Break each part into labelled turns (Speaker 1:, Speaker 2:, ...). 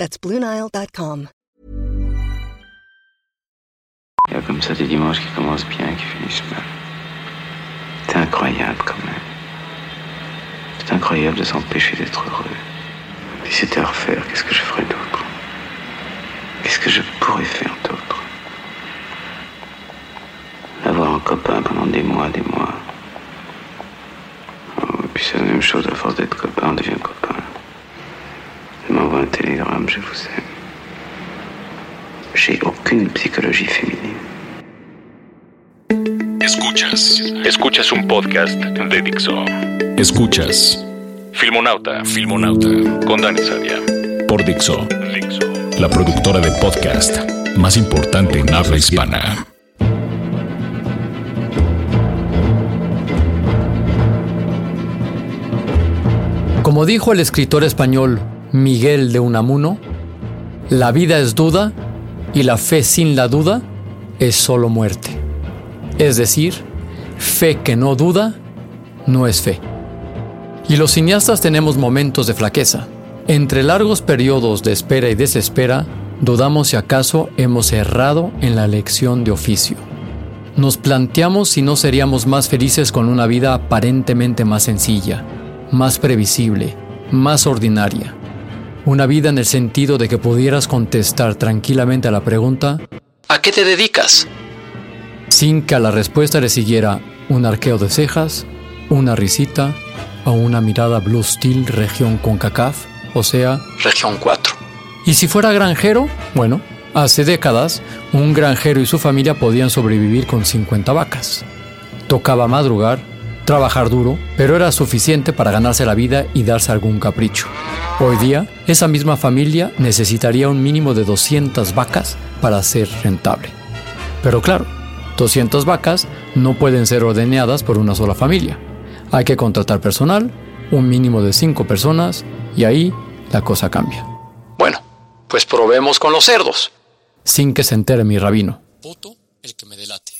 Speaker 1: That's BlueNile.com.
Speaker 2: Il y a comme ça des dimanches qui commencent bien et qui finissent mal. C'est incroyable quand même. C'est incroyable de s'empêcher d'être heureux. Si c'était à refaire, qu'est-ce que je ferais d'autre? Qu'est-ce que je pourrais faire d'autre? Avoir un copain pendant des mois, des mois. Oh, et puis c'est la même chose, à force d'être copain, on devient copain. Un télégramme, je vous aime. J'ai aucune psychologie féminine.
Speaker 3: Escuchas. Escuchas un podcast de Dixo. Escuchas. Filmonauta. Filmonauta. Con Dani Sadia. Por Dixo. Dixo. La productora de podcast más importante en habla hispana.
Speaker 4: Como dijo el escritor español Miguel de Unamuno, la vida es duda y la fe sin la duda es solo muerte. Es decir, fe que no duda no es fe. Y los cineastas tenemos momentos de flaqueza. Entre largos periodos de espera y desespera, dudamos si acaso hemos errado en la elección de oficio. Nos planteamos si no seríamos más felices con una vida aparentemente más sencilla, más previsible, más ordinaria. Una vida en el sentido de que pudieras contestar tranquilamente a la pregunta ¿A qué te dedicas? Sin que a la respuesta le siguiera un arqueo de cejas, una risita o una mirada blue steel región CONCACAF, o sea, región 4. Y si fuera granjero, bueno, hace décadas un granjero y su familia podían sobrevivir con 50 vacas. Tocaba madrugar, trabajar duro, pero era suficiente para ganarse la vida y darse algún capricho. Hoy día, esa misma familia necesitaría un mínimo de 200 vacas para ser rentable. Pero claro, 200 vacas no pueden ser ordenadas por una sola familia. Hay que contratar personal, un mínimo de 5 personas, y ahí la cosa cambia. Bueno, pues probemos con los cerdos. Sin que se entere mi rabino. Voto el que me delate.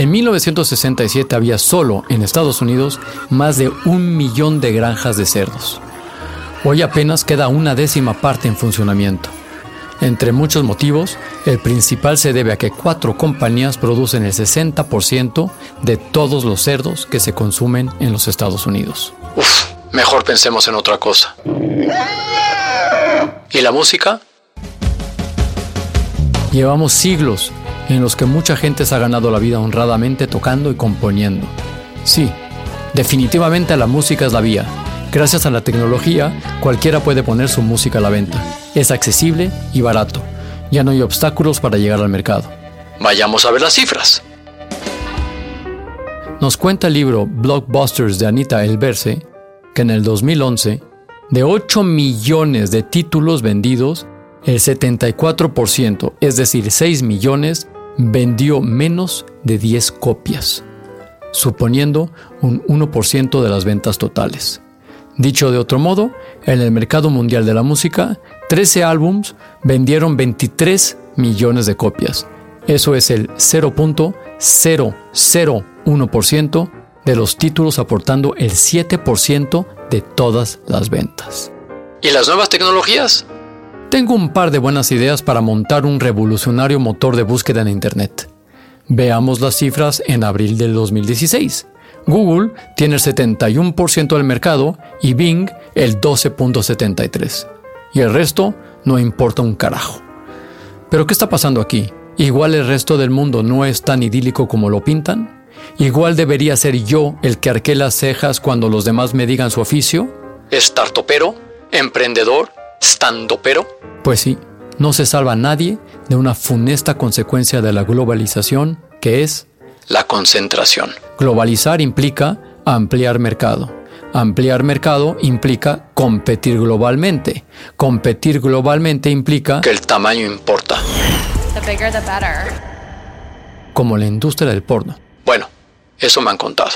Speaker 4: En 1967 había solo en Estados Unidos más de un millón de granjas de cerdos. Hoy apenas queda una décima parte en funcionamiento. Entre muchos motivos, el principal se debe a que cuatro compañías producen el 60% de todos los cerdos que se consumen en los Estados Unidos. Uf, mejor pensemos en otra cosa. ¿Y la música? Llevamos siglos en los que mucha gente se ha ganado la vida honradamente tocando y componiendo. Sí, definitivamente la música es la vía. Gracias a la tecnología, cualquiera puede poner su música a la venta. Es accesible y barato. Ya no hay obstáculos para llegar al mercado. Vayamos a ver las cifras. Nos cuenta el libro Blockbusters de Anita Elverse que en el 2011, de 8 millones de títulos vendidos, el 74%, es decir, 6 millones, vendió menos de 10 copias, suponiendo un 1% de las ventas totales. Dicho de otro modo, en el mercado mundial de la música, 13 álbums vendieron 23 millones de copias. Eso es el 0.001% de los títulos aportando el 7% de todas las ventas. ¿Y las nuevas tecnologías? Tengo un par de buenas ideas para montar un revolucionario motor de búsqueda en Internet. Veamos las cifras en abril del 2016. Google tiene el 71% del mercado y Bing el 12.73%. Y el resto no importa un carajo. Pero ¿qué está pasando aquí? ¿Igual el resto del mundo no es tan idílico como lo pintan? ¿Igual debería ser yo el que arque las cejas cuando los demás me digan su oficio? ¿Startopero? ¿Emprendedor? ¿Standopero? Pues sí, no se salva nadie de una funesta consecuencia de la globalización que es la concentración. Globalizar implica ampliar mercado. Ampliar mercado implica competir globalmente. Competir globalmente implica que el tamaño importa. Como la industria del porno. Bueno, eso me han contado.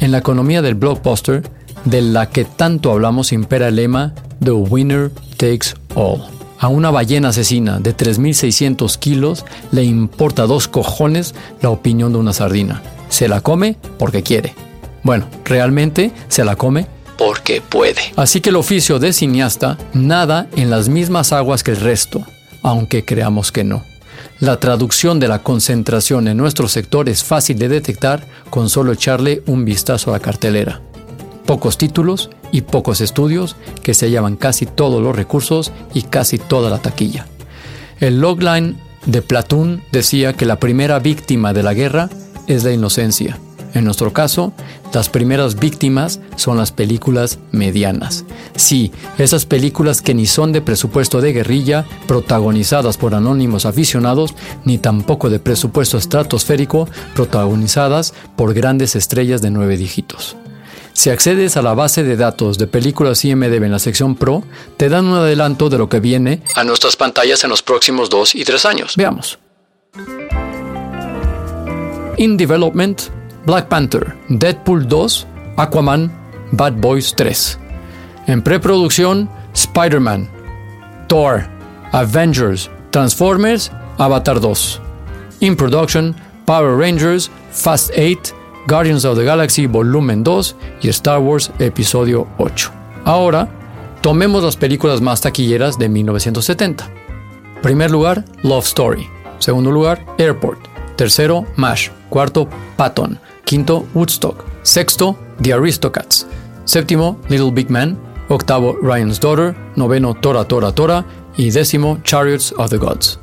Speaker 4: En la economía del blockbuster, de la que tanto hablamos, impera el lema The Winner Takes All. A una ballena asesina de 3.600 kilos le importa dos cojones la opinión de una sardina. Se la come porque quiere. Bueno, realmente se la come porque puede. Así que el oficio de cineasta nada en las mismas aguas que el resto, aunque creamos que no. La traducción de la concentración en nuestro sector es fácil de detectar con solo echarle un vistazo a la cartelera. Pocos títulos y pocos estudios que se llevan casi todos los recursos y casi toda la taquilla. El logline de Platoon decía que la primera víctima de la guerra es la inocencia. En nuestro caso, las primeras víctimas son las películas medianas. Sí, esas películas que ni son de presupuesto de guerrilla, protagonizadas por anónimos aficionados, ni tampoco de presupuesto estratosférico, protagonizadas por grandes estrellas de nueve dígitos. Si accedes a la base de datos de películas IMDB en la sección Pro, te dan un adelanto de lo que viene a nuestras pantallas en los próximos dos y tres años. Veamos. In Development, Black Panther, Deadpool 2, Aquaman, Bad Boys 3. En preproducción, Spider-Man, Thor, Avengers, Transformers, Avatar 2. In production, Power Rangers, Fast 8, Guardians of the Galaxy Volumen 2 y Star Wars Episodio 8. Ahora, tomemos las películas más taquilleras de 1970. Primer lugar, Love Story. Segundo lugar, Airport. Tercero, MASH. Cuarto, Patton. Quinto, Woodstock. Sexto, The Aristocats. Séptimo, Little Big Man. Octavo, Ryan's Daughter. Noveno, Tora Tora Tora. Y décimo, Chariots of the Gods.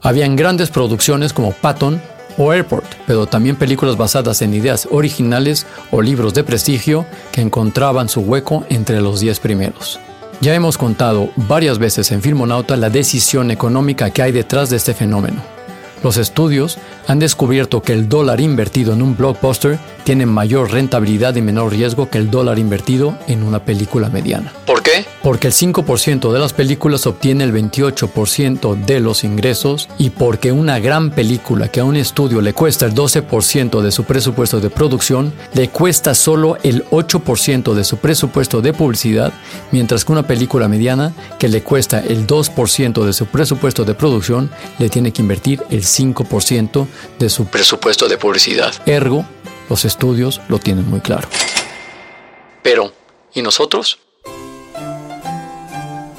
Speaker 4: Habían grandes producciones como Patton o Airport, pero también películas basadas en ideas originales o libros de prestigio que encontraban su hueco entre los diez primeros. Ya hemos contado varias veces en Filmonauta la decisión económica que hay detrás de este fenómeno. Los estudios han descubierto que el dólar invertido en un blockbuster tiene mayor rentabilidad y menor riesgo que el dólar invertido en una película mediana. ¿Por qué? Porque el 5% de las películas obtiene el 28% de los ingresos y porque una gran película que a un estudio le cuesta el 12% de su presupuesto de producción, le cuesta solo el 8% de su presupuesto de publicidad, mientras que una película mediana que le cuesta el 2% de su presupuesto de producción, le tiene que invertir el 5% de su presupuesto de publicidad. Ergo, los estudios lo tienen muy claro. Pero, ¿y nosotros?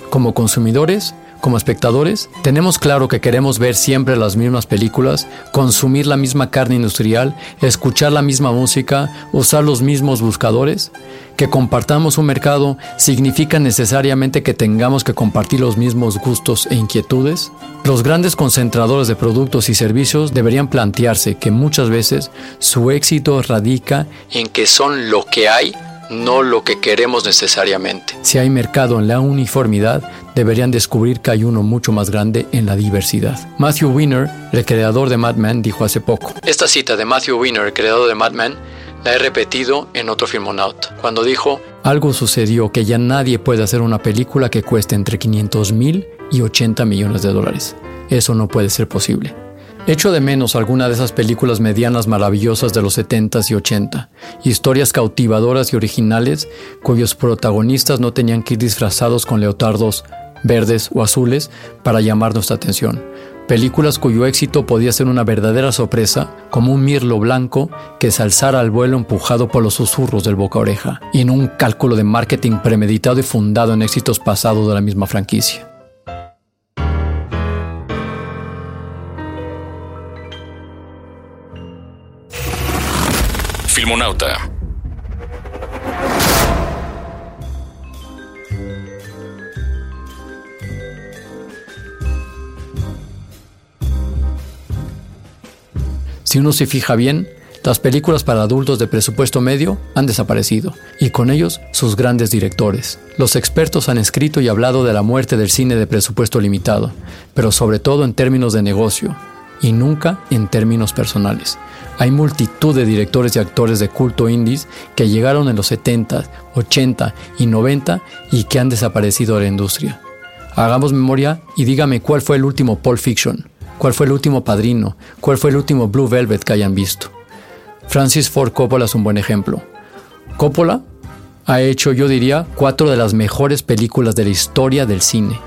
Speaker 4: Como consumidores, como espectadores, tenemos claro que queremos ver siempre las mismas películas, consumir la misma carne industrial, escuchar la misma música, usar los mismos buscadores. Que compartamos un mercado significa necesariamente que tengamos que compartir los mismos gustos e inquietudes. Los grandes concentradores de productos y servicios deberían plantearse que muchas veces su éxito radica en que son lo que hay no lo que queremos necesariamente. Si hay mercado en la uniformidad, deberían descubrir que hay uno mucho más grande en la diversidad. Matthew Weiner, el creador de Mad Men, dijo hace poco. Esta cita de Matthew Weiner, el creador de Mad Men, la he repetido en otro Filmonaut, cuando dijo, algo sucedió que ya nadie puede hacer una película que cueste entre 500 mil y 80 millones de dólares. Eso no puede ser posible. Echo de menos alguna de esas películas medianas maravillosas de los 70s y 80, historias cautivadoras y originales cuyos protagonistas no tenían que ir disfrazados con leotardos verdes o azules para llamar nuestra atención. Películas cuyo éxito podía ser una verdadera sorpresa, como un mirlo blanco que se alzara al vuelo empujado por los susurros del boca oreja, y en un cálculo de marketing premeditado y fundado en éxitos pasados de la misma franquicia.
Speaker 3: Filmonauta.
Speaker 4: Si uno se fija bien, las películas para adultos de presupuesto medio han desaparecido, y con ellos sus grandes directores. Los expertos han escrito y hablado de la muerte del cine de presupuesto limitado, pero sobre todo en términos de negocio, y nunca en términos personales. Hay multitud de directores y actores de culto indies que llegaron en los 70, 80 y 90 y que han desaparecido de la industria. Hagamos memoria y dígame cuál fue el último Pulp Fiction, cuál fue el último Padrino, cuál fue el último Blue Velvet que hayan visto. Francis Ford Coppola es un buen ejemplo. Coppola ha hecho, yo diría, cuatro de las mejores películas de la historia del cine.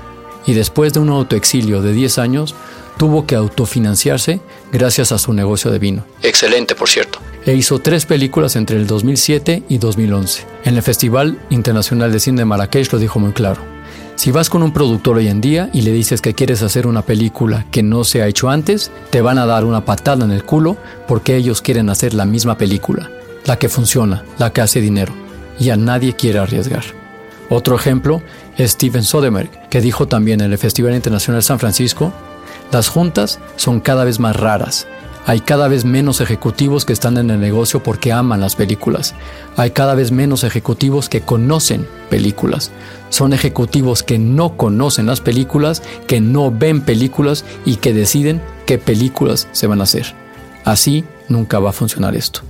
Speaker 4: Y después de un autoexilio de 10 años, tuvo que autofinanciarse gracias a su negocio de vino.
Speaker 5: Excelente, por cierto.
Speaker 4: E hizo tres películas entre el 2007 y 2011. En el Festival Internacional de Cine de Marrakech lo dijo muy claro. Si vas con un productor hoy en día y le dices que quieres hacer una película que no se ha hecho antes, te van a dar una patada en el culo porque ellos quieren hacer la misma película, la que funciona, la que hace dinero y a nadie quiere arriesgar. Otro ejemplo es Steven Soderbergh, que dijo también en el Festival Internacional San Francisco, las juntas son cada vez más raras. Hay cada vez menos ejecutivos que están en el negocio porque aman las películas. Hay cada vez menos ejecutivos que conocen películas. Son ejecutivos que no conocen las películas, que no ven películas y que deciden qué películas se van a hacer. Así nunca va a funcionar esto.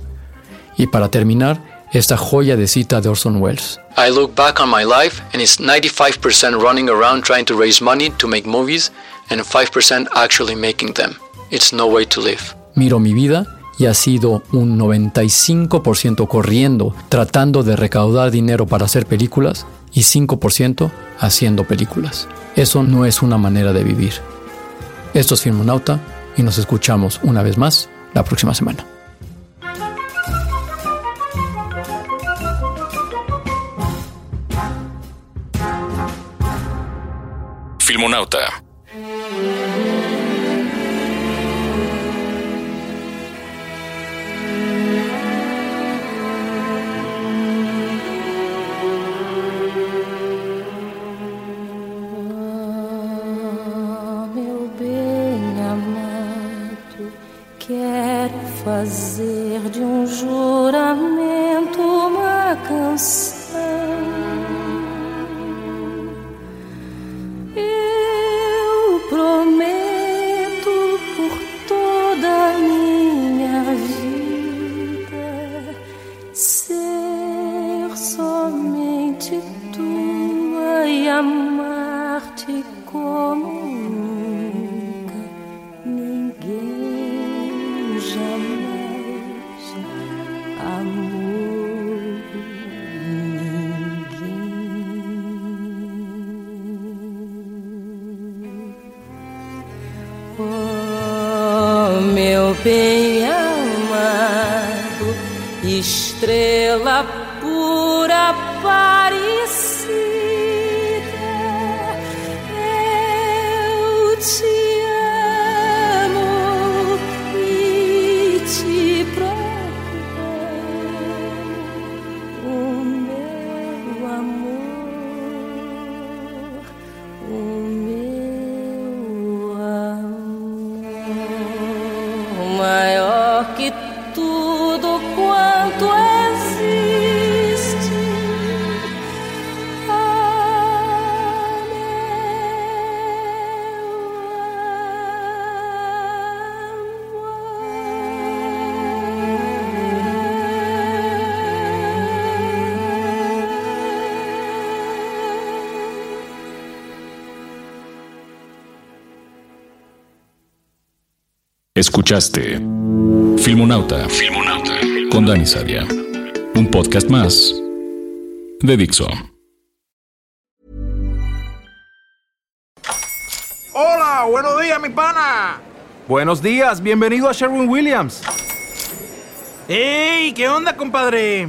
Speaker 4: Y para terminar, esta joya de cita de Orson Welles.
Speaker 5: I look back on my life and it's 95% running around trying to raise money to make movies and 5% actually making them. It's no way to live.
Speaker 4: Miro mi vida y ha sido un 95% corriendo, tratando de recaudar dinero para hacer películas y 5% haciendo películas. Eso no es una manera de vivir. Esto es Filmonauta y nos escuchamos una vez más la próxima semana.
Speaker 3: Filmonauta.
Speaker 6: Bem amado, estrela pura parecida,
Speaker 3: Escuchaste Filmonauta. Filmonauta. Con Dani Sadia. Un podcast más de Dixo.
Speaker 7: Hola, buenos días, mi pana.
Speaker 8: Buenos días, bienvenido a Sherwin Williams.
Speaker 7: ¡Ey! ¿Qué onda, compadre?